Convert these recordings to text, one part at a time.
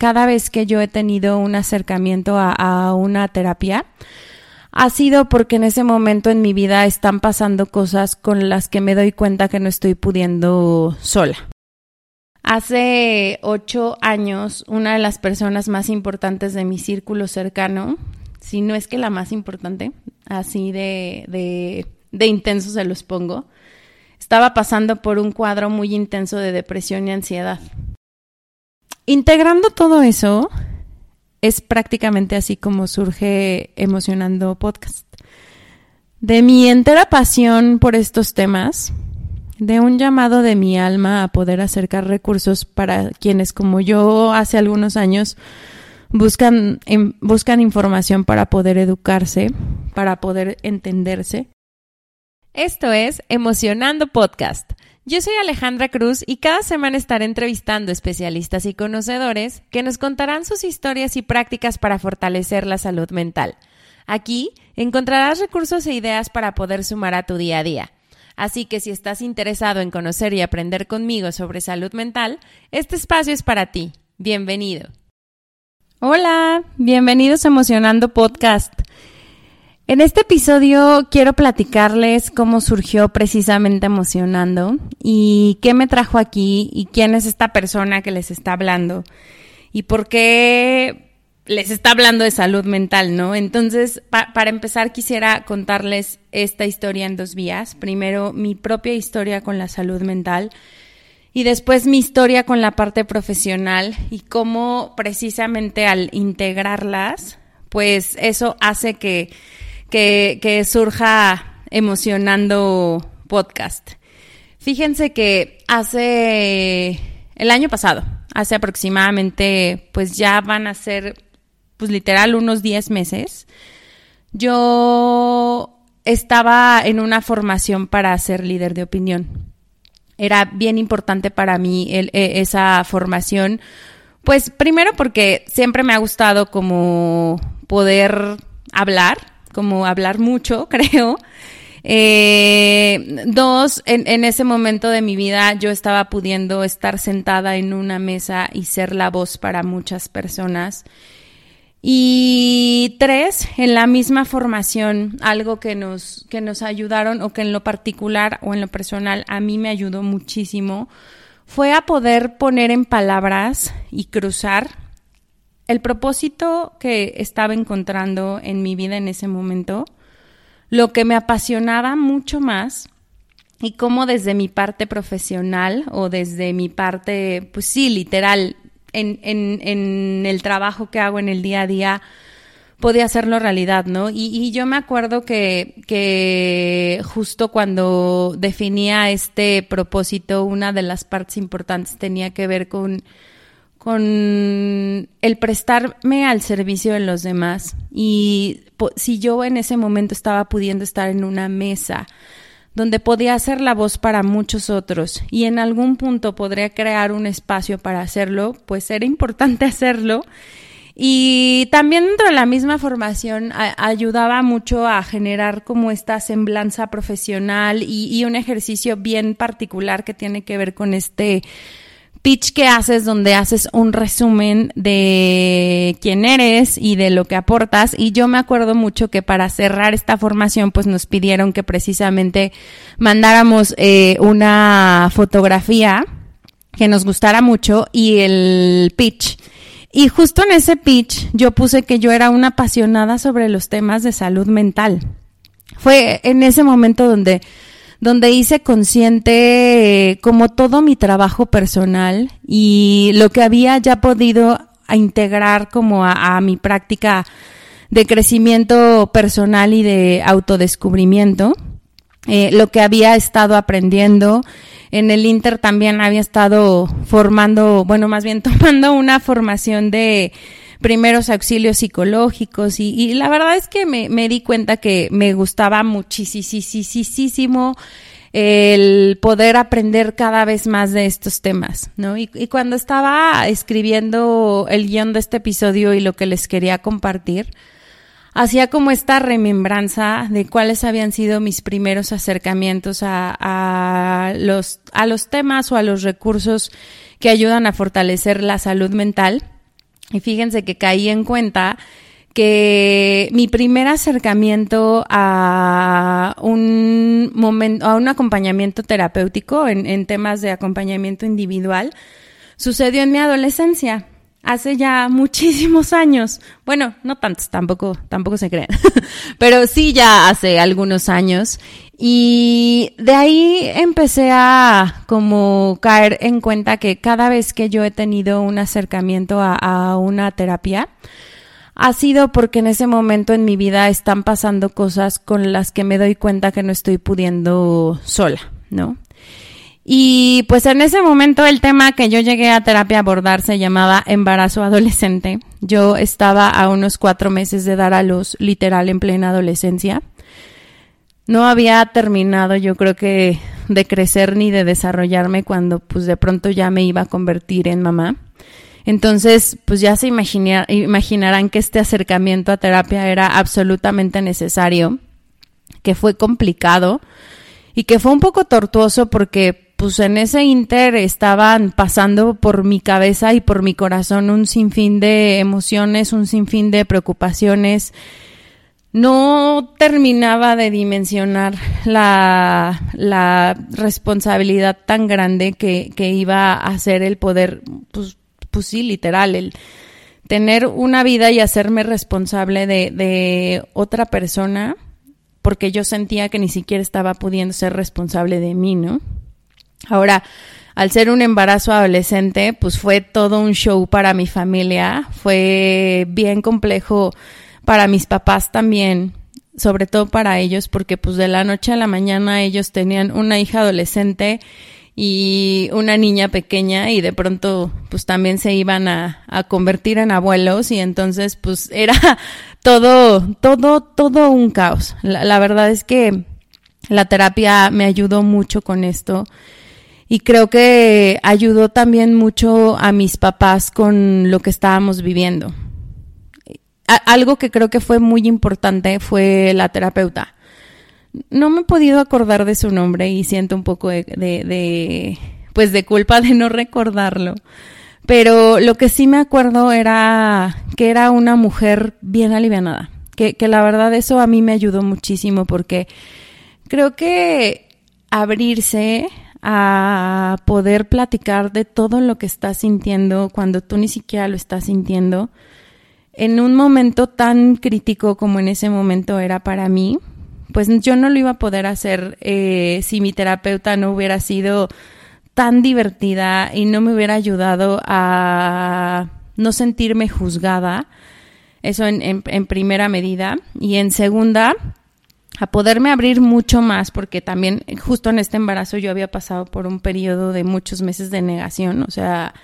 cada vez que yo he tenido un acercamiento a, una terapia, ha sido porque en ese momento en mi vida están pasando cosas con las que me doy cuenta que no estoy pudiendo sola. Hace ocho años, una de las personas más importantes de mi círculo cercano, si no es que la más importante, así de, de, de intenso se los pongo, estaba pasando por un cuadro muy intenso de depresión y ansiedad. Integrando todo eso, es prácticamente así como surge Emocionando Podcast. De mi entera pasión por estos temas, de un llamado de mi alma a poder acercar recursos para quienes como yo hace algunos años buscan, em, buscan información para poder educarse, para poder entenderse. Esto es Emocionando Podcast yo soy Alejandra Cruz y cada semana estaré entrevistando especialistas y conocedores que nos contarán sus historias y prácticas para fortalecer la salud mental. Aquí encontrarás recursos e ideas para poder sumar a tu día a día. Así que si estás interesado en conocer y aprender conmigo sobre salud mental, este espacio es para ti. Bienvenido. Hola, bienvenidos a Emocionando Podcast. En este episodio quiero platicarles cómo surgió precisamente emocionando y qué me trajo aquí y quién es esta persona que les está hablando y por qué les está hablando de salud mental, ¿no? Entonces, para empezar, quisiera contarles esta historia en dos vías. Primero, mi propia historia con la salud mental y después mi historia con la parte profesional y cómo precisamente al integrarlas, pues eso hace que que, surja emocionando podcast. Fíjense que hace el año pasado, hace aproximadamente, pues ya van a ser, pues literal, unos 10 meses, yo estaba en una formación para ser líder de opinión. Era bien importante para mí e, esa formación, pues primero porque siempre me ha gustado como poder hablar, como hablar mucho, creo. Eh, dos, en, en, ese momento de mi vida yo estaba pudiendo estar sentada en una mesa y ser la voz para muchas personas. Y tres, en la misma formación, algo que nos, que nos ayudaron o que en lo particular o en lo personal a mí me ayudó muchísimo, fue a poder poner en palabras y cruzar el propósito que estaba encontrando en mi vida en ese momento, lo que me apasionaba mucho más y cómo desde mi parte profesional o desde mi parte, pues sí, literal, en, en, el trabajo que hago en el día a día, podía hacerlo realidad, ¿no? Y, y yo me acuerdo que, que justo cuando definía este propósito, una de las partes importantes tenía que ver con con el prestarme al servicio de los demás. Y si yo en ese momento estaba pudiendo estar en una mesa donde podía hacer la voz para muchos otros y en algún punto podría crear un espacio para hacerlo, pues era importante hacerlo. Y también dentro de la misma formación ayudaba mucho a generar como esta semblanza profesional y un ejercicio bien particular que tiene que ver con este pitch que haces donde haces un resumen de quién eres y de lo que aportas. Y yo me acuerdo mucho que para cerrar esta formación, pues nos pidieron que precisamente mandáramos eh, una fotografía que nos gustara mucho y el pitch. Y justo en ese pitch yo puse que yo era una apasionada sobre los temas de salud mental. Fue en ese momento donde donde hice consciente eh, como todo mi trabajo personal y lo que había ya podido integrar como a, mi práctica de crecimiento personal y de autodescubrimiento, eh, lo que había estado aprendiendo. En el Inter también había estado formando, bueno, más bien tomando una formación de primeros auxilios psicológicos y, la verdad es que me, di cuenta que me gustaba muchísimo el poder aprender cada vez más de estos temas, ¿no? Y, y cuando estaba escribiendo el guion de este episodio y lo que les quería compartir, hacía como esta remembranza de cuáles habían sido mis primeros acercamientos a, los, a los temas o a los recursos que ayudan a fortalecer la salud mental Y fíjense que caí en cuenta que mi primer acercamiento a un momento, a un acompañamiento terapéutico en, en temas de acompañamiento individual sucedió en mi adolescencia hace ya muchísimos años. Bueno, no tantos, tampoco, tampoco se creen, pero sí ya hace algunos años. Y de ahí empecé a como caer en cuenta que cada vez que yo he tenido un acercamiento a, una terapia, ha sido porque en ese momento en mi vida están pasando cosas con las que me doy cuenta que no estoy pudiendo sola, ¿no? Y pues en ese momento el tema que yo llegué a terapia a abordar se llamaba embarazo adolescente. Yo estaba a unos cuatro meses de dar a luz, literal en plena adolescencia. No había terminado yo creo que de crecer ni de desarrollarme cuando pues de pronto ya me iba a convertir en mamá. Entonces, pues ya se imaginarán que este acercamiento a terapia era absolutamente necesario, que fue complicado y que fue un poco tortuoso porque pues en ese inter estaban pasando por mi cabeza y por mi corazón un sinfín de emociones, un sinfín de preocupaciones. No terminaba de dimensionar la, la responsabilidad tan grande que, que iba a ser el poder, pues, pues sí, literal, el tener una vida y hacerme responsable de, de otra persona, porque yo sentía que ni siquiera estaba pudiendo ser responsable de mí, ¿no? Ahora, al ser un embarazo adolescente, pues fue todo un show para mi familia, fue bien complejo para mis papás también, sobre todo para ellos, porque pues de la noche a la mañana ellos tenían una hija adolescente y una niña pequeña y de pronto pues también se iban a, convertir en abuelos y entonces pues era todo, todo, todo un caos. La verdad es que la terapia me ayudó mucho con esto y creo que ayudó también mucho a mis papás con lo que estábamos viviendo. Algo que creo que fue muy importante fue la terapeuta. No me he podido acordar de su nombre y siento un poco de, de, pues de culpa de no recordarlo. Pero lo que sí me acuerdo era que era una mujer bien alivianada. Que, que la verdad eso a mí me ayudó muchísimo porque creo que abrirse a poder platicar de todo lo que estás sintiendo cuando tú ni siquiera lo estás sintiendo en un momento tan crítico como en ese momento era para mí, pues yo no lo iba a poder hacer eh, si mi terapeuta no hubiera sido tan divertida y no me hubiera ayudado a no sentirme juzgada. Eso en, en primera medida. Y en segunda, a poderme abrir mucho más, porque también justo en este embarazo yo había pasado por un periodo de muchos meses de negación, o sea,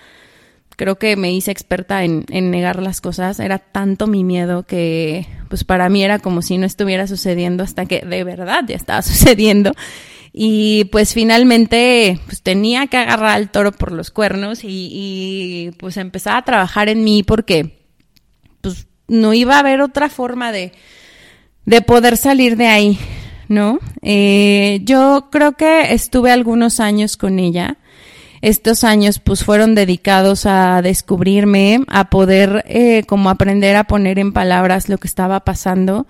creo que me hice experta en, en, negar las cosas, era tanto mi miedo que pues para mí era como si no estuviera sucediendo hasta que de verdad ya estaba sucediendo. Y pues finalmente pues tenía que agarrar al toro por los cuernos y, pues empezar a trabajar en mí porque pues no iba a haber otra forma de, de poder salir de ahí, ¿no? Eh, yo creo que estuve algunos años con ella. Estos años pues fueron dedicados a descubrirme, a poder eh, como aprender a poner en palabras lo que estaba pasando.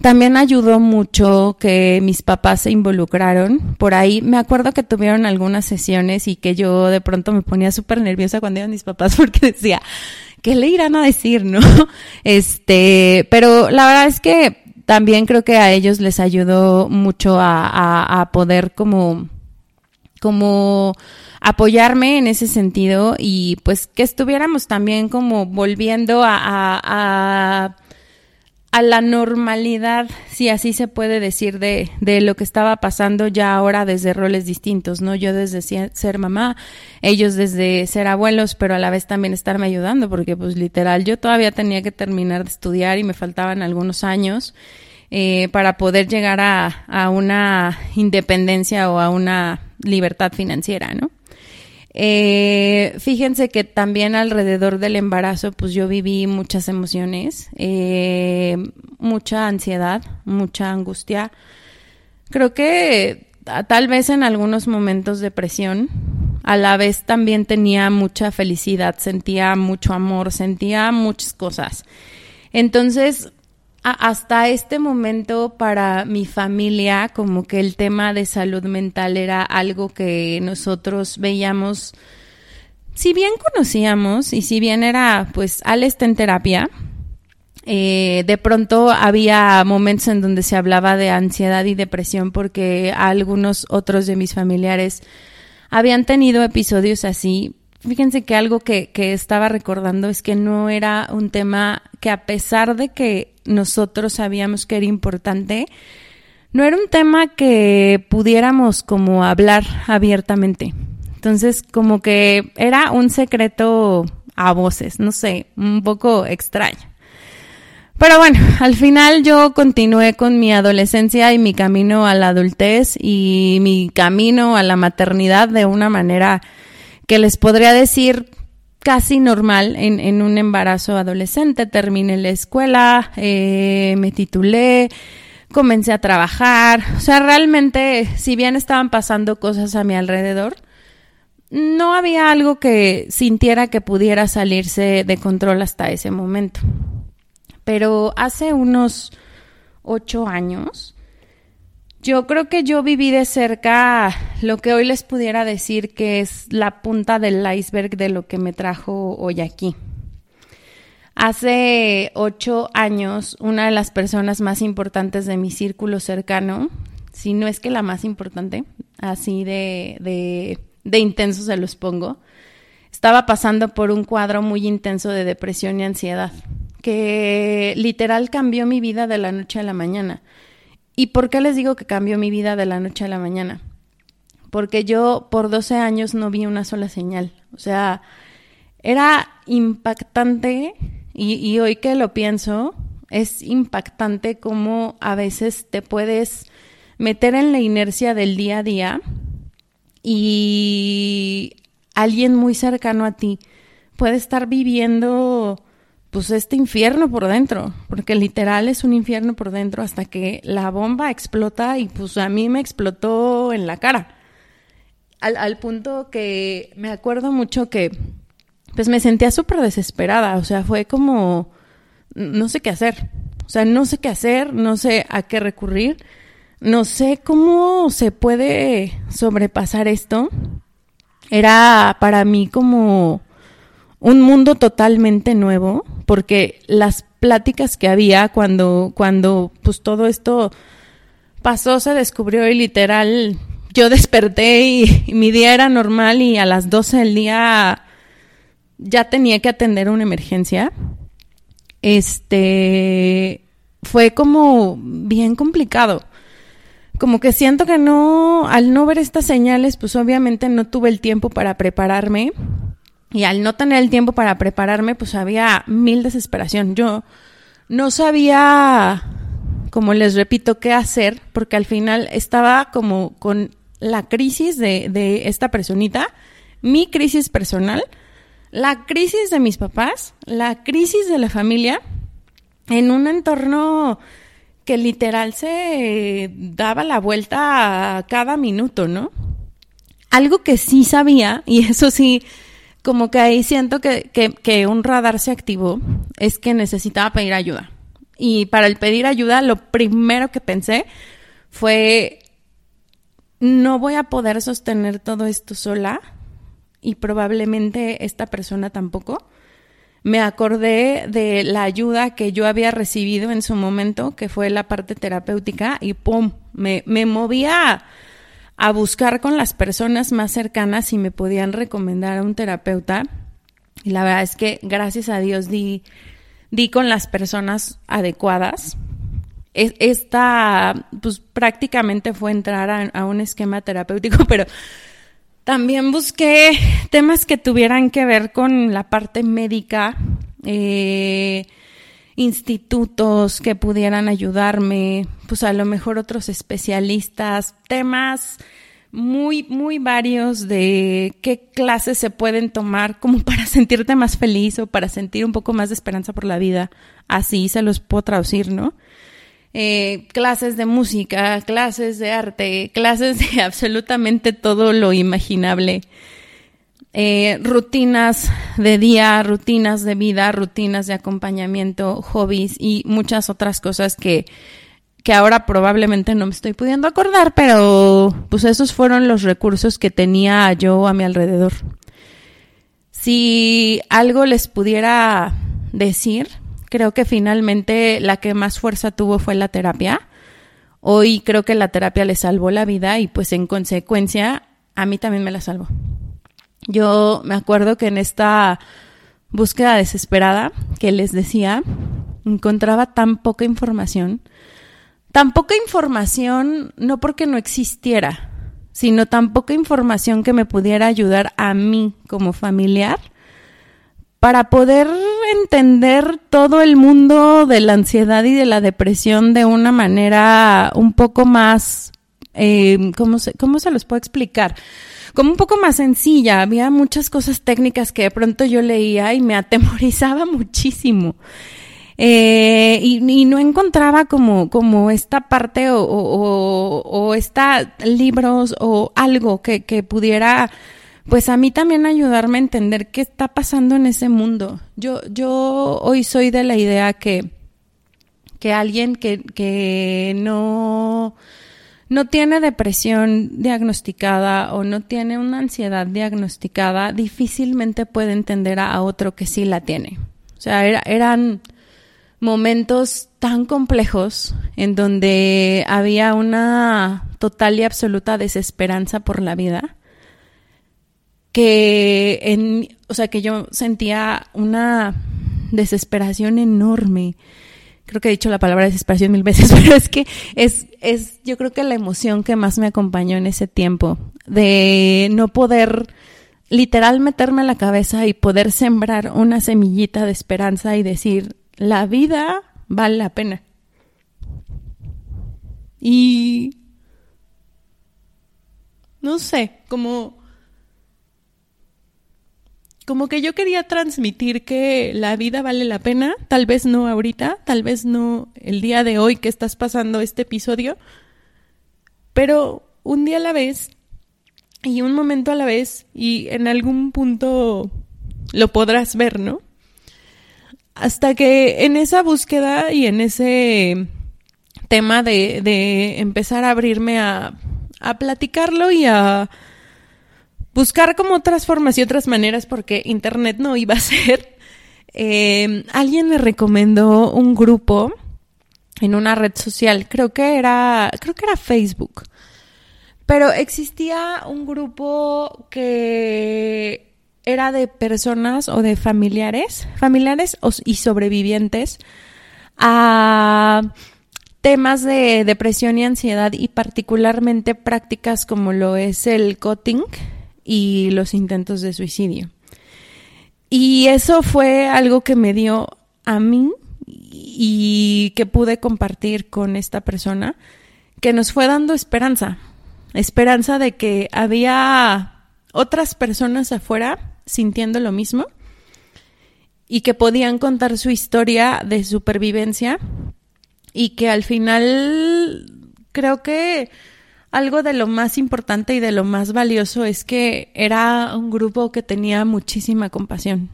También ayudó mucho que mis papás se involucraron. Por ahí me acuerdo que tuvieron algunas sesiones y que yo de pronto me ponía súper nerviosa cuando iban mis papás porque decía, ¿qué le irán a decir, no? Este, pero la verdad es que también creo que a ellos les ayudó mucho a, a, poder como, como apoyarme en ese sentido y pues que estuviéramos también como volviendo a, a, a, la normalidad, si así se puede decir, de, de lo que estaba pasando ya ahora desde roles distintos, ¿no? Yo desde ser mamá, ellos desde ser abuelos, pero a la vez también estarme ayudando, porque pues literal yo todavía tenía que terminar de estudiar y me faltaban algunos años. Eh, para poder llegar a, a, una independencia o a una libertad financiera, ¿no? Eh, fíjense que también alrededor del embarazo, pues yo viví muchas emociones, eh, mucha ansiedad, mucha angustia. Creo que tal vez en algunos momentos depresión, a la vez también tenía mucha felicidad, sentía mucho amor, sentía muchas cosas. Entonces, hasta este momento para mi familia, como que el tema de salud mental era algo que nosotros veíamos, si bien conocíamos y si bien era, pues, Al está en terapia, eh, de pronto había momentos en donde se hablaba de ansiedad y depresión porque algunos otros de mis familiares habían tenido episodios así. Fíjense que algo que, que estaba recordando es que no era un tema que a pesar de que nosotros sabíamos que era importante, no era un tema que pudiéramos como hablar abiertamente. Entonces, como que era un secreto a voces, no sé, un poco extraño. Pero bueno, al final yo continué con mi adolescencia y mi camino a la adultez y mi camino a la maternidad de una manera que les podría decir casi normal en, en un embarazo adolescente. Terminé la escuela, eh, me titulé, comencé a trabajar. O sea, realmente, si bien estaban pasando cosas a mi alrededor, no había algo que sintiera que pudiera salirse de control hasta ese momento pero hace unos ocho años, yo creo que yo viví de cerca lo que hoy les pudiera decir que es la punta del iceberg de lo que me trajo hoy aquí. Hace ocho años, una de las personas más importantes de mi círculo cercano, si no es que la más importante, así de, de, de intenso se los pongo, estaba pasando por un cuadro muy intenso de depresión y ansiedad que literal cambió mi vida de la noche a la mañana. ¿Y por qué les digo que cambió mi vida de la noche a la mañana? Porque yo por 12 años no vi una sola señal. O sea, era impactante y, hoy que lo pienso, es impactante cómo a veces te puedes meter en la inercia del día a día y alguien muy cercano a ti puede estar viviendo pues este infierno por dentro, porque literal es un infierno por dentro hasta que la bomba explota y pues a mí me explotó en la cara. Al, al punto que me acuerdo mucho que pues me sentía súper desesperada, o sea, fue como no sé qué hacer, o sea, no sé qué hacer, no sé a qué recurrir, no sé cómo se puede sobrepasar esto. Era para mí como un mundo totalmente nuevo, porque las pláticas que había cuando, cuando pues todo esto pasó, se descubrió y literal yo desperté y, mi día era normal y a las 12 del día ya tenía que atender una emergencia. Este fue como bien complicado. Como que siento que no, al no ver estas señales, pues obviamente no tuve el tiempo para prepararme y al no tener el tiempo para prepararme, pues había mil desesperación. Yo no sabía, como les repito, qué hacer, porque al final estaba como con la crisis de, esta personita, mi crisis personal, la crisis de mis papás, la crisis de la familia, en un entorno que literal se daba la vuelta a cada minuto, ¿no? Algo que sí sabía, y eso sí como que ahí siento que, que, un radar se activó, es que necesitaba pedir ayuda. Y para el pedir ayuda, lo primero que pensé fue, no voy a poder sostener todo esto sola y probablemente esta persona tampoco. Me acordé de la ayuda que yo había recibido en su momento, que fue la parte terapéutica, y ¡pum! Me, me movía a buscar con las personas más cercanas si me podían recomendar a un terapeuta. Y la verdad es que gracias a Dios di, di con las personas adecuadas. Esta, pues prácticamente fue entrar a, un esquema terapéutico, pero también busqué temas que tuvieran que ver con la parte médica, eh, institutos que pudieran ayudarme, pues a lo mejor otros especialistas, temas muy, muy varios de qué clases se pueden tomar como para sentirte más feliz o para sentir un poco más de esperanza por la vida. Así se los puedo traducir, ¿no? Eh, clases de música, clases de arte, clases de absolutamente todo lo imaginable. Eh, rutinas de día, rutinas de vida, rutinas de acompañamiento, hobbies y muchas otras cosas que, que ahora probablemente no me estoy pudiendo acordar, pero pues esos fueron los recursos que tenía yo a mi alrededor. Si algo les pudiera decir, creo que finalmente la que más fuerza tuvo fue la terapia. Hoy creo que la terapia le salvó la vida y pues en consecuencia a mí también me la salvó. Yo me acuerdo que en esta búsqueda desesperada que les decía, encontraba tan poca información, tan poca información no porque no existiera, sino tan poca información que me pudiera ayudar a mí como familiar para poder entender todo el mundo de la ansiedad y de la depresión de una manera un poco más, eh, ¿cómo, se, ¿cómo se los puedo explicar? Como un poco más sencilla. Había muchas cosas técnicas que de pronto yo leía y me atemorizaba muchísimo. Eh, y, no encontraba como, como esta parte o, o, o, esta libros o algo que, que pudiera pues a mí también ayudarme a entender qué está pasando en ese mundo. Yo, yo hoy soy de la idea que, que alguien que, que no, no tiene depresión diagnosticada o no tiene una ansiedad diagnosticada, difícilmente puede entender a, otro que sí la tiene. O sea, eran momentos tan complejos en donde había una total y absoluta desesperanza por la vida que en, o sea, que yo sentía una desesperación enorme. Creo que he dicho la palabra desesperación mil veces, pero es que es, es, yo creo que la emoción que más me acompañó en ese tiempo, de no poder literal meterme a la cabeza y poder sembrar una semillita de esperanza y decir, la vida vale la pena. Y no sé, como como que yo quería transmitir que la vida vale la pena, tal vez no ahorita, tal vez no el día de hoy que estás pasando este episodio, pero un día a la vez y un momento a la vez y en algún punto lo podrás ver, ¿no? Hasta que en esa búsqueda y en ese tema de, de empezar a abrirme a, a platicarlo y a buscar como otras formas y otras maneras porque internet no iba a ser. Eh, alguien me recomendó un grupo en una red social, creo que era, creo que era Facebook. Pero existía un grupo que era de personas o de familiares, familiares y sobrevivientes a temas de depresión y ansiedad y particularmente prácticas como lo es el cutting, y los intentos de suicidio. Y eso fue algo que me dio a mí y que pude compartir con esta persona, que nos fue dando esperanza, esperanza de que había otras personas afuera sintiendo lo mismo y que podían contar su historia de supervivencia y que al final creo que algo de lo más importante y de lo más valioso es que era un grupo que tenía muchísima compasión.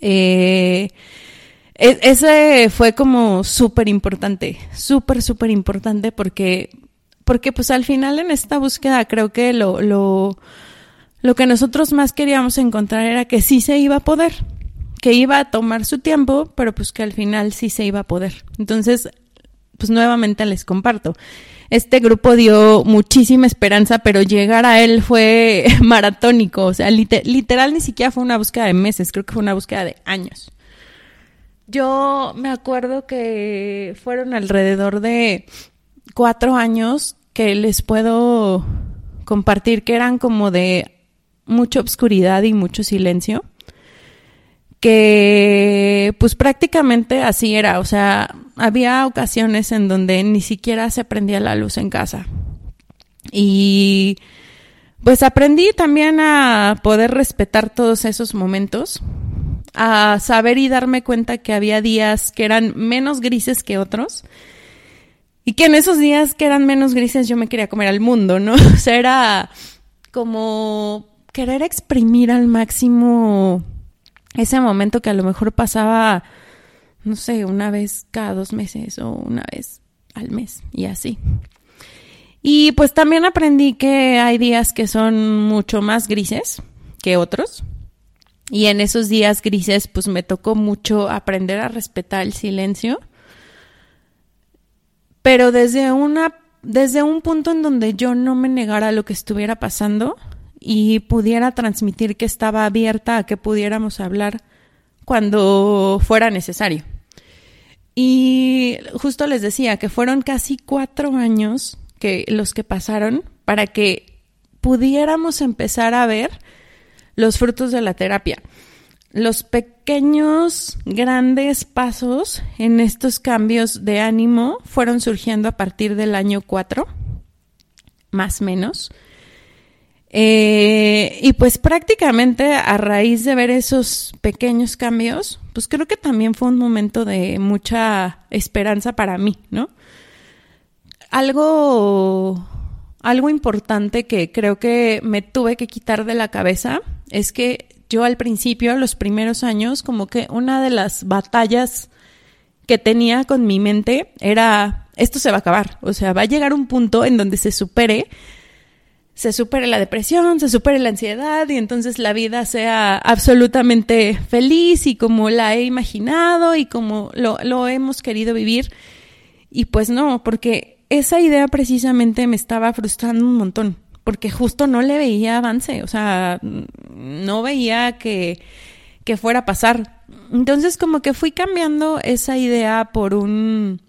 Eh, e-, ese fue como súper importante, súper, súper importante porque, porque pues al final en esta búsqueda creo que lo, lo, lo que nosotros más queríamos encontrar era que sí se iba a poder, que iba a tomar su tiempo, pero pues que al final sí se iba a poder. Entonces, pues nuevamente les comparto este grupo dio muchísima esperanza, pero llegar a él fue maratónico, o sea, literal ni siquiera fue una búsqueda de meses, creo que fue una búsqueda de años. Yo me acuerdo que fueron alrededor de cuatro años que les puedo compartir que eran como de mucha obscuridad y mucho silencio que pues prácticamente así era, o sea, había ocasiones en donde ni siquiera se prendía la luz en casa. Y pues aprendí también a poder respetar todos esos momentos, a saber y darme cuenta que había días que eran menos grises que otros y que en esos días que eran menos grises yo me quería comer al mundo, ¿no? O sea, era como querer exprimir al máximo ese momento que a lo mejor pasaba, no sé, una vez cada dos meses o una vez al mes y así. Y pues también aprendí que hay días que son mucho más grises que otros. Y en esos días grises pues me tocó mucho aprender a respetar el silencio. Pero desde una desde un punto en donde yo no me negara lo que estuviera pasando y pudiera transmitir que estaba abierta a que pudiéramos hablar cuando fuera necesario. Y justo les decía que fueron casi cuatro años que los que pasaron para que pudiéramos empezar a ver los frutos de la terapia. Los pequeños, grandes pasos en estos cambios de ánimo fueron surgiendo a partir del año 4, más menos. Eh, y pues prácticamente a raíz de ver esos pequeños cambios, pues creo que también fue un momento de mucha esperanza para mí, ¿no? Algo, algo importante que creo que me tuve que quitar de la cabeza es que yo al principio, los primeros años, como que una de las batallas que tenía con mi mente era, esto se va a acabar, o sea, va a llegar un punto en donde se supere, se supere la depresión, se supere la ansiedad y entonces la vida sea absolutamente feliz y como la he imaginado y como lo, hemos querido vivir. Y pues no, porque esa idea precisamente me estaba frustrando un montón porque justo no le veía avance, o sea, no veía que, que fuera a pasar. Entonces como que fui cambiando esa idea por un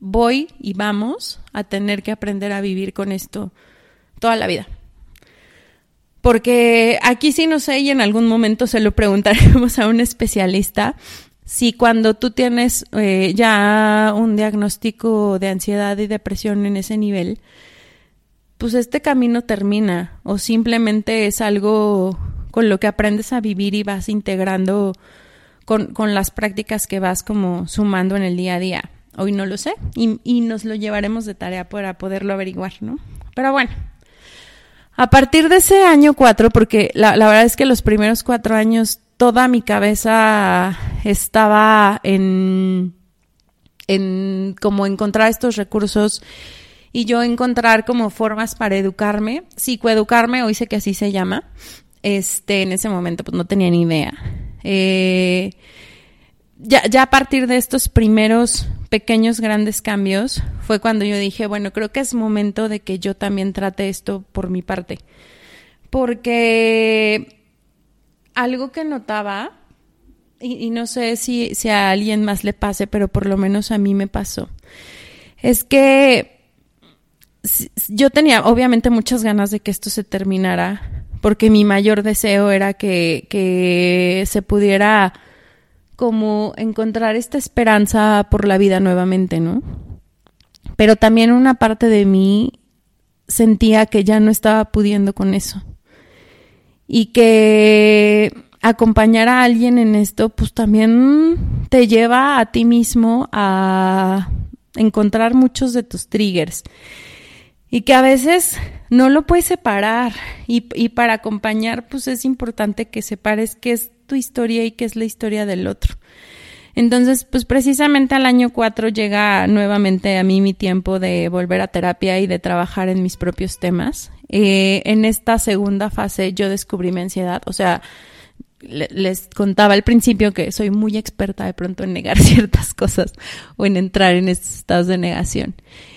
voy y vamos a tener que aprender a vivir con esto toda la vida. Porque aquí sí no sé y en algún momento se lo preguntaremos a un especialista si cuando tú tienes eh, ya un diagnóstico de ansiedad y depresión en ese nivel, pues este camino termina o simplemente es algo con lo que aprendes a vivir y vas integrando con, con las prácticas que vas como sumando en el día a día. Hoy no lo sé y, y nos lo llevaremos de tarea para poderlo averiguar, ¿no? Pero bueno, a partir de ese año cuatro, porque la, la, verdad es que los primeros cuatro años toda mi cabeza estaba en, en como encontrar estos recursos y yo encontrar como formas para educarme, psicoeducarme, hoy sé que así se llama. Este, en ese momento pues no tenía ni idea. Eh, ya, ya a partir de estos primeros pequeños grandes cambios fue cuando yo dije, bueno, creo que es momento de que yo también trate esto por mi parte. Porque algo que notaba, y, no sé si, si a alguien más le pase, pero por lo menos a mí me pasó, es que yo tenía obviamente muchas ganas de que esto se terminara, porque mi mayor deseo era que, que se pudiera como encontrar esta esperanza por la vida nuevamente, ¿no? Pero también una parte de mí sentía que ya no estaba pudiendo con eso. Y que acompañar a alguien en esto, pues también te lleva a ti mismo a encontrar muchos de tus triggers y que a veces no lo puedes separar y, y, para acompañar pues es importante que separes qué es tu historia y qué es la historia del otro. Entonces, pues precisamente al año cuatro llega nuevamente a mí mi tiempo de volver a terapia y de trabajar en mis propios temas. Eh, en esta segunda fase yo descubrí mi ansiedad, o sea, les contaba al principio que soy muy experta de pronto en negar ciertas cosas o en entrar en estos estados de negación.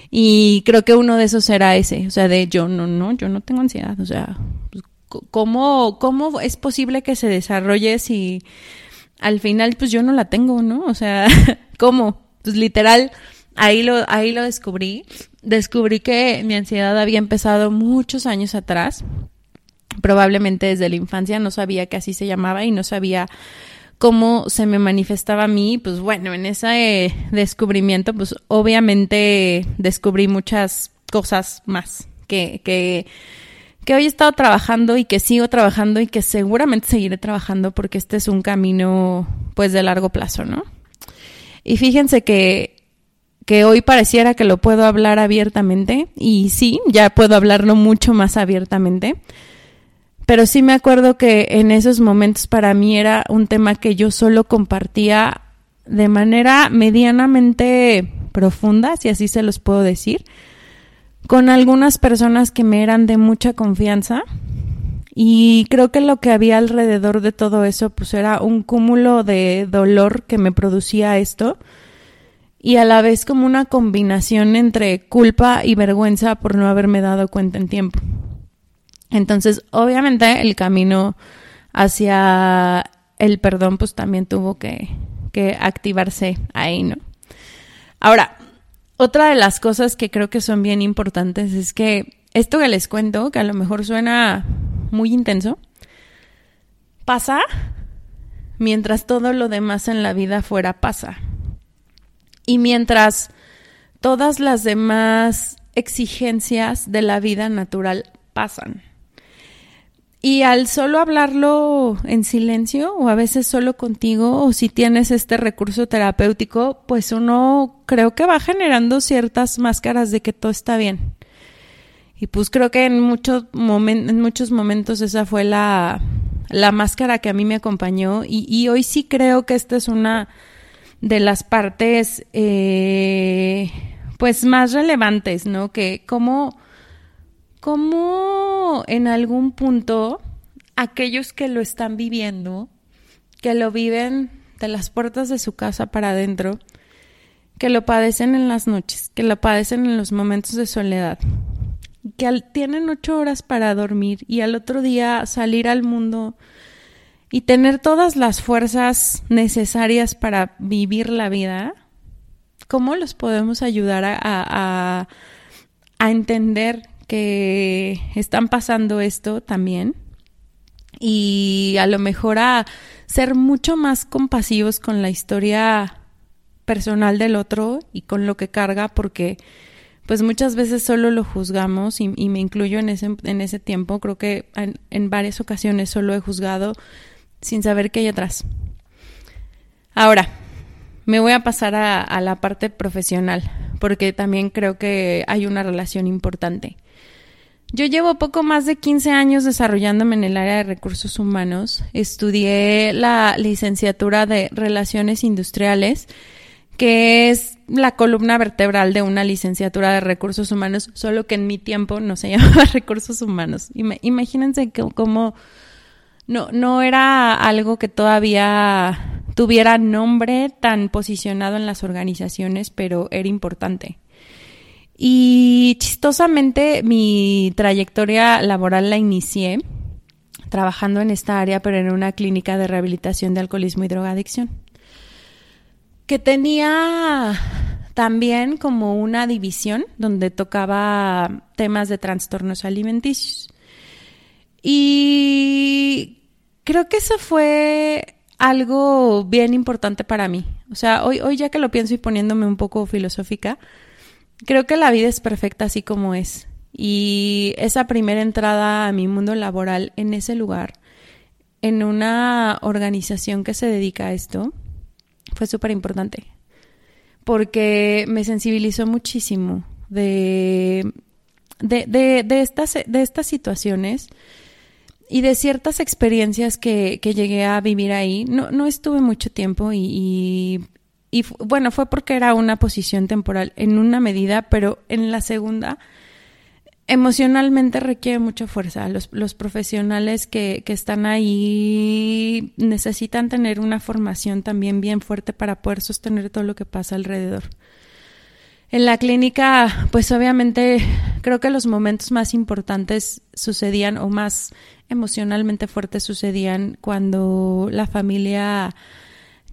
Y creo que uno de esos era ese, o sea, de yo no, no, yo no tengo ansiedad, o sea, pues, ¿cómo, cómo es posible que se desarrolle si al final pues yo no la tengo, ¿no? O sea, ¿cómo? Pues literal, ahí lo, ahí lo descubrí. Descubrí que mi ansiedad había empezado muchos años atrás, probablemente desde la infancia, no sabía que así se llamaba y no sabía cómo se me manifestaba a mí, pues bueno, en ese descubrimiento, pues obviamente descubrí muchas cosas más que, que, que hoy he estado trabajando y que sigo trabajando y que seguramente seguiré trabajando porque este es un camino pues de largo plazo, ¿no? Y fíjense que, que hoy pareciera que lo puedo hablar abiertamente y sí, ya puedo hablarlo mucho más abiertamente pero sí me acuerdo que en esos momentos para mí era un tema que yo solo compartía de manera medianamente profunda, si así se los puedo decir, con algunas personas que me eran de mucha confianza. Y creo que lo que había alrededor de todo eso, pues era un cúmulo de dolor que me producía esto y a la vez como una combinación entre culpa y vergüenza por no haberme dado cuenta en tiempo. Entonces, obviamente, el camino hacia el perdón, pues también tuvo que, activarse ahí, ¿no? Ahora, otra de las cosas que creo que son bien importantes es que esto que les cuento, que a lo mejor suena muy intenso, pasa mientras todo lo demás en la vida fuera pasa. Y mientras todas las demás exigencias de la vida natural pasan. Y al solo hablarlo en silencio o a veces solo contigo o si tienes este recurso terapéutico, pues uno creo que va generando ciertas máscaras de que todo está bien. Y pues creo que en, muchos en muchos momentos esa fue la, la, máscara que a mí me acompañó y, hoy sí creo que esta es una de las partes eh, pues más relevantes, ¿no? Que cómo cómo en algún punto aquellos que lo están viviendo, que lo viven de las puertas de su casa para adentro, que lo padecen en las noches, que lo padecen en los momentos de soledad, que tienen ocho horas para dormir y al otro día salir al mundo y tener todas las fuerzas necesarias para vivir la vida, ¿cómo los podemos ayudar a, a, a entender que están pasando esto también y a lo mejor a ser mucho más compasivos con la historia personal del otro y con lo que carga porque pues muchas veces solo lo juzgamos y, me incluyo en ese, en ese tiempo, creo que en, varias ocasiones solo he juzgado sin saber qué hay atrás. Ahora, me voy a pasar a la parte profesional porque también creo que hay una relación importante. Yo llevo poco más de 15 años desarrollándome en el área de recursos humanos. Estudié la licenciatura de Relaciones Industriales, que es la columna vertebral de una licenciatura de recursos humanos, solo que en mi tiempo no se llamaba recursos humanos. Imagínense como no, no era algo que todavía tuviera nombre tan posicionado en las organizaciones, pero era importante. Y chistosamente mi trayectoria laboral la inicié trabajando en esta área, pero en una clínica de rehabilitación de alcoholismo y drogadicción, que tenía también como una división donde tocaba temas de trastornos alimenticios. Y creo que eso fue algo bien importante para mí. O sea, hoy, hoy ya que lo pienso y poniéndome un poco filosófica, Creo que la vida es perfecta así como es. Y esa primera entrada a mi mundo laboral en ese lugar, en una organización que se dedica a esto, fue súper importante. Porque me sensibilizó muchísimo de, de, de, estas, de estas situaciones y de ciertas experiencias que, que, llegué a vivir ahí. No, no estuve mucho tiempo y, y bueno, fue porque era una posición temporal en una medida, pero en la segunda, emocionalmente requiere mucha fuerza. Los, los profesionales que, que, están ahí necesitan tener una formación también bien fuerte para poder sostener todo lo que pasa alrededor. En la clínica, pues obviamente creo que los momentos más importantes sucedían o más emocionalmente fuertes sucedían cuando la familia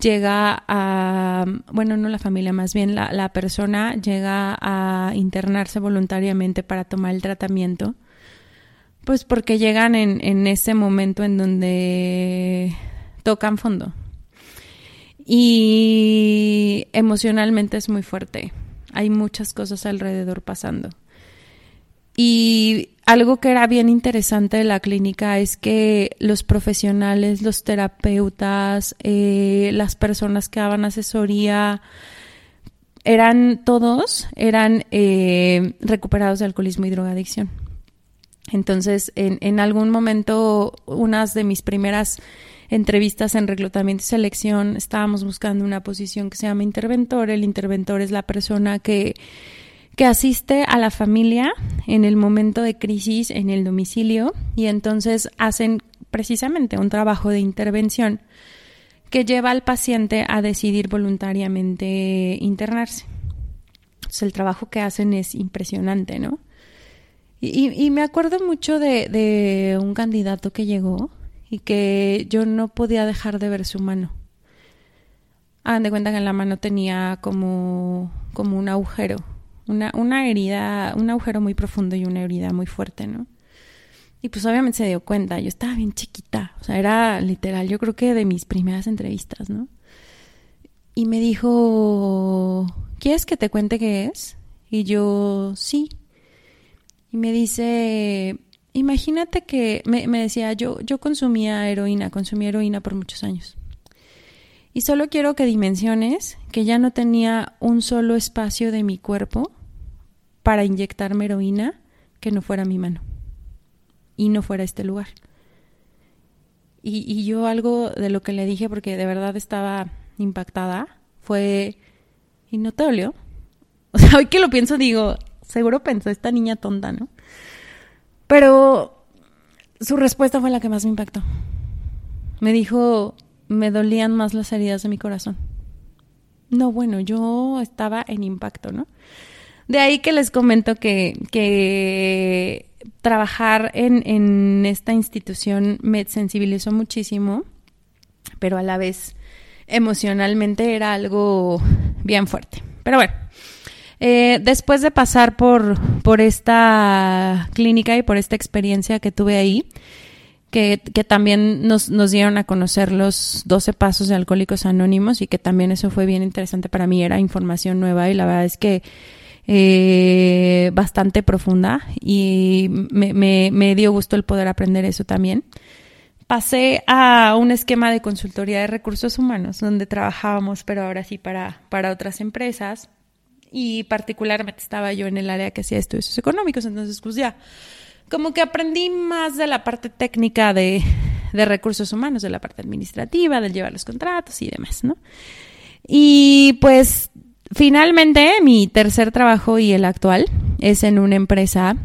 llega a, bueno, no la familia, más bien la, la persona llega a internarse voluntariamente para tomar el tratamiento, pues porque llegan en, en ese momento en donde tocan fondo. Y emocionalmente es muy fuerte. Hay muchas cosas alrededor pasando. Y algo que era bien interesante de la clínica es que los profesionales, los terapeutas, eh, las personas que daban asesoría, eran todos, eran eh, recuperados de alcoholismo y drogadicción. Entonces, en, en algún momento, unas de mis primeras entrevistas en reclutamiento y selección, estábamos buscando una posición que se llama interventor. El interventor es la persona que, que asiste a la familia en el momento de crisis en el domicilio y entonces hacen precisamente un trabajo de intervención que lleva al paciente a decidir voluntariamente internarse. El trabajo que hacen es impresionante, ¿no? Y, me acuerdo mucho de, de un candidato que llegó y que yo no podía dejar de ver su mano. Hagan de cuenta que en la mano tenía como, como un agujero, una, una herida, un agujero muy profundo y una herida muy fuerte, ¿no? Y pues obviamente se dio cuenta, yo estaba bien chiquita, o sea, era literal, yo creo que de mis primeras entrevistas, ¿no? Y me dijo, ¿quieres que te cuente qué es? Y yo, sí. Y me dice, imagínate que me, decía, yo, yo consumía heroína, consumí heroína por muchos años. Y solo quiero que dimensiones que ya no tenía un solo espacio de mi cuerpo para inyectarme heroína que no fuera mi mano y no fuera este lugar. Y, y yo algo de lo que le dije, porque de verdad estaba impactada, fue, ¿y no te dolió? O sea, hoy que lo pienso digo, seguro pensó esta niña tonta, ¿no? Pero su respuesta fue la que más me impactó. Me dijo, me dolían más las heridas de mi corazón. No, bueno, yo estaba en impacto, ¿no? De ahí que les comento que, que trabajar en, en esta institución me sensibilizó muchísimo, pero a la vez emocionalmente era algo bien fuerte. Pero bueno, eh, después de pasar por, por esta clínica y por esta experiencia que tuve ahí, que, también nos, nos dieron a conocer los 12 pasos de Alcohólicos Anónimos y que también eso fue bien interesante para mí, era información nueva y la verdad es que eh, bastante profunda y me, me, me dio gusto el poder aprender eso también. Pasé a un esquema de consultoría de recursos humanos donde trabajábamos, pero ahora sí para, para otras empresas y particularmente estaba yo en el área que hacía estudios económicos, entonces pues ya, como que aprendí más de la parte técnica de, de recursos humanos, de la parte administrativa, de llevar los contratos y demás, ¿no? Y pues finalmente mi tercer trabajo y el actual es en una empresa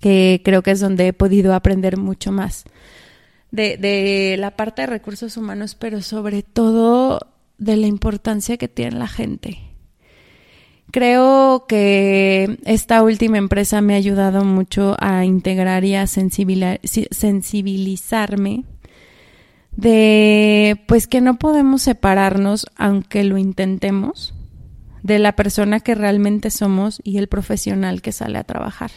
que creo que es donde he podido aprender mucho más de, de la parte de recursos humanos, pero sobre todo de la importancia que tiene la gente Creo que esta última empresa me ha ayudado mucho a integrar y a sensibilizarme de pues que no podemos separarnos aunque lo intentemos de la persona que realmente somos y el profesional que sale a trabajar.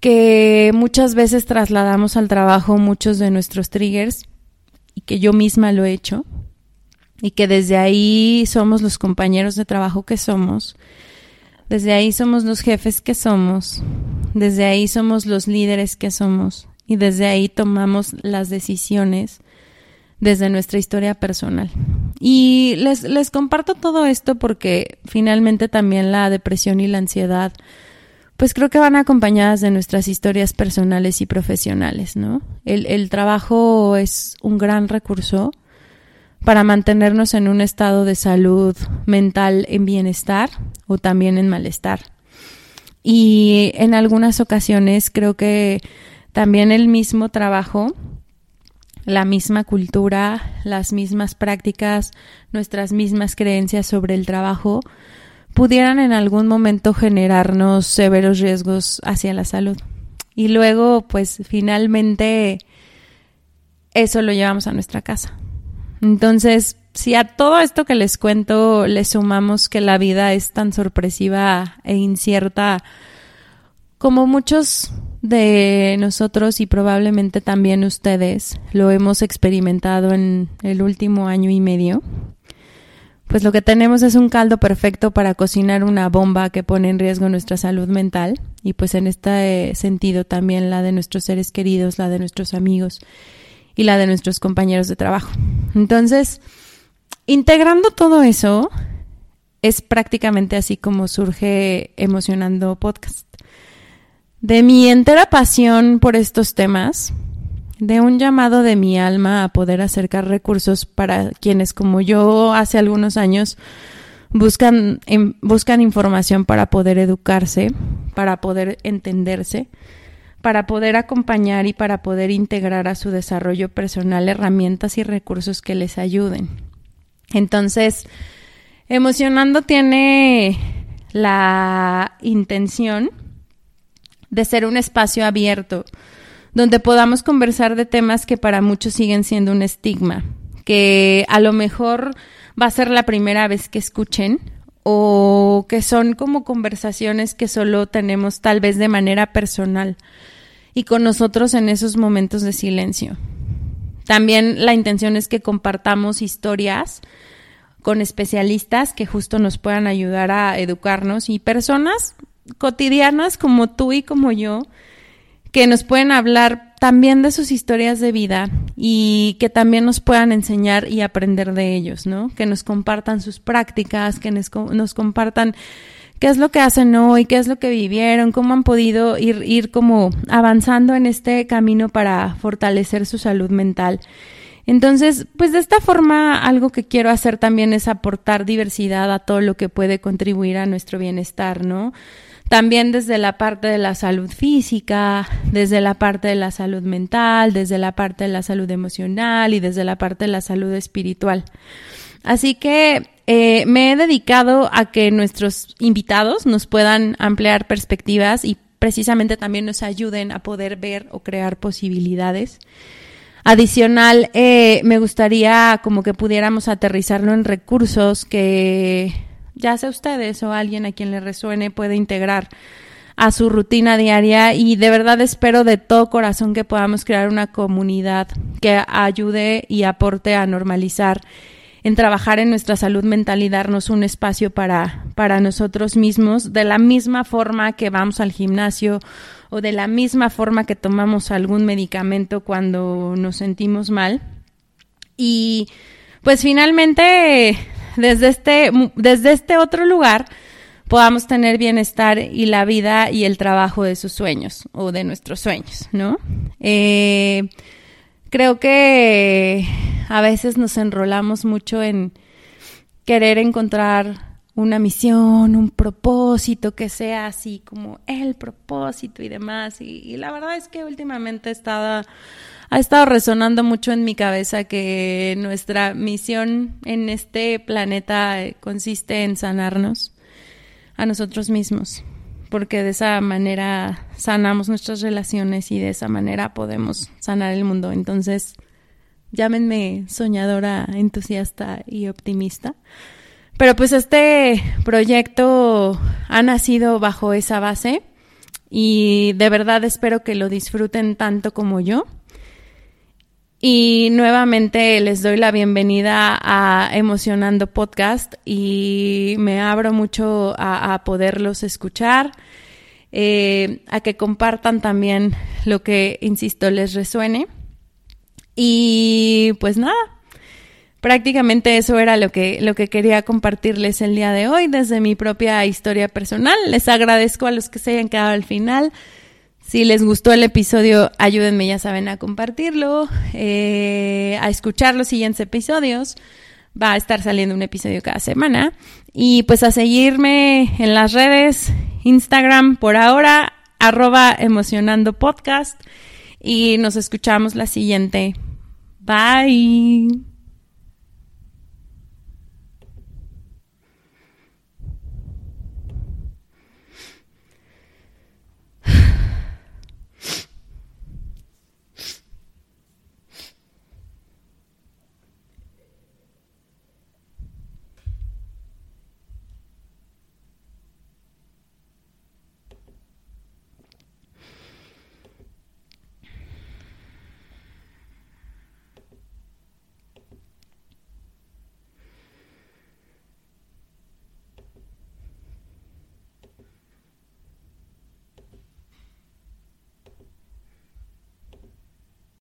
Que muchas veces trasladamos al trabajo muchos de nuestros triggers y que yo misma lo he hecho y que desde ahí somos los compañeros de trabajo que somos, desde ahí somos los jefes que somos, desde ahí somos los líderes que somos y desde ahí tomamos las decisiones desde nuestra historia personal. Y les, les comparto todo esto porque finalmente también la depresión y la ansiedad pues creo que van acompañadas de nuestras historias personales y profesionales, ¿no? El, el trabajo es un gran recurso para mantenernos en un estado de salud mental en bienestar o también en malestar. Y en algunas ocasiones creo que también el mismo trabajo, la misma cultura, las mismas prácticas, nuestras mismas creencias sobre el trabajo, pudieran en algún momento generarnos severos riesgos hacia la salud. Y luego, pues finalmente, eso lo llevamos a nuestra casa. Entonces, si a todo esto que les cuento le sumamos que la vida es tan sorpresiva e incierta como muchos de nosotros y probablemente también ustedes lo hemos experimentado en el último año y medio, pues lo que tenemos es un caldo perfecto para cocinar una bomba que pone en riesgo nuestra salud mental y pues en este sentido también la de nuestros seres queridos, la de nuestros amigos y la de nuestros compañeros de trabajo. Entonces, integrando todo eso, es prácticamente así como surge Emocionando Podcast. de mi entera pasión por estos temas, de un llamado de mi alma a poder acercar recursos para quienes como yo hace algunos años buscan, em, buscan información para poder educarse, para poder entenderse, para poder acompañar y para poder integrar a su desarrollo personal herramientas y recursos que les ayuden. Entonces, Emocionando tiene la intención de ser un espacio abierto donde podamos conversar de temas que para muchos siguen siendo un estigma, que a lo mejor va a ser la primera vez que escuchen o que son como conversaciones que solo tenemos tal vez de manera personal y con nosotros en esos momentos de silencio. También la intención es que compartamos historias con especialistas que justo nos puedan ayudar a educarnos y personas cotidianas como tú y como yo que nos pueden hablar también de sus historias de vida y que también nos puedan enseñar y aprender de ellos, ¿no? Que nos compartan sus prácticas, que nos, nos compartan qué es lo que hacen hoy, qué es lo que vivieron, cómo han podido ir, ir como avanzando en este camino para fortalecer su salud mental. Entonces, pues de esta forma algo que quiero hacer también es aportar diversidad a todo lo que puede contribuir a nuestro bienestar, ¿no? También desde la parte de la salud física, desde la parte de la salud mental, desde la parte de la salud emocional y desde la parte de la salud espiritual. Así que eh, me he dedicado a que nuestros invitados nos puedan ampliar perspectivas y precisamente también nos ayuden a poder ver o crear posibilidades. Adicional, eh, me gustaría como que pudiéramos aterrizarlo en recursos que ya sea ustedes o alguien a quien le resuene puede integrar a su rutina diaria y de verdad espero de todo corazón que podamos crear una comunidad que ayude y aporte a normalizar en trabajar en nuestra salud mental y darnos un espacio para, para nosotros mismos, de la misma forma que vamos al gimnasio o de la misma forma que tomamos algún medicamento cuando nos sentimos mal. Y pues finalmente, desde este, desde este otro lugar, podamos tener bienestar y la vida y el trabajo de sus sueños o de nuestros sueños, ¿no? Eh, creo que a veces nos enrolamos mucho en querer encontrar una misión, un propósito que sea así como el propósito y demás. Y, la verdad es que últimamente estaba, ha estado resonando mucho en mi cabeza que nuestra misión en este planeta consiste en sanarnos a nosotros mismos, porque de esa manera sanamos nuestras relaciones y de esa manera podemos sanar el mundo. Entonces, llámenme soñadora, entusiasta y optimista. Pero pues este proyecto ha nacido bajo esa base y de verdad espero que lo disfruten tanto como yo. Y nuevamente les doy la bienvenida a Emocionando Podcast y me abro mucho a, poderlos escuchar, eh, a que compartan también lo que, insisto, les resuene. Y pues nada, prácticamente eso era lo que, lo que quería compartirles el día de hoy desde mi propia historia personal. Les agradezco a los que se hayan quedado al final. Si les gustó el episodio, ayúdenme, ya saben, a compartirlo, eh, a escuchar los siguientes episodios. Va a estar saliendo un episodio cada semana. Y pues a seguirme en las redes, Instagram por ahora, arroba emocionando podcast. Y nos escuchamos la siguiente. Bye.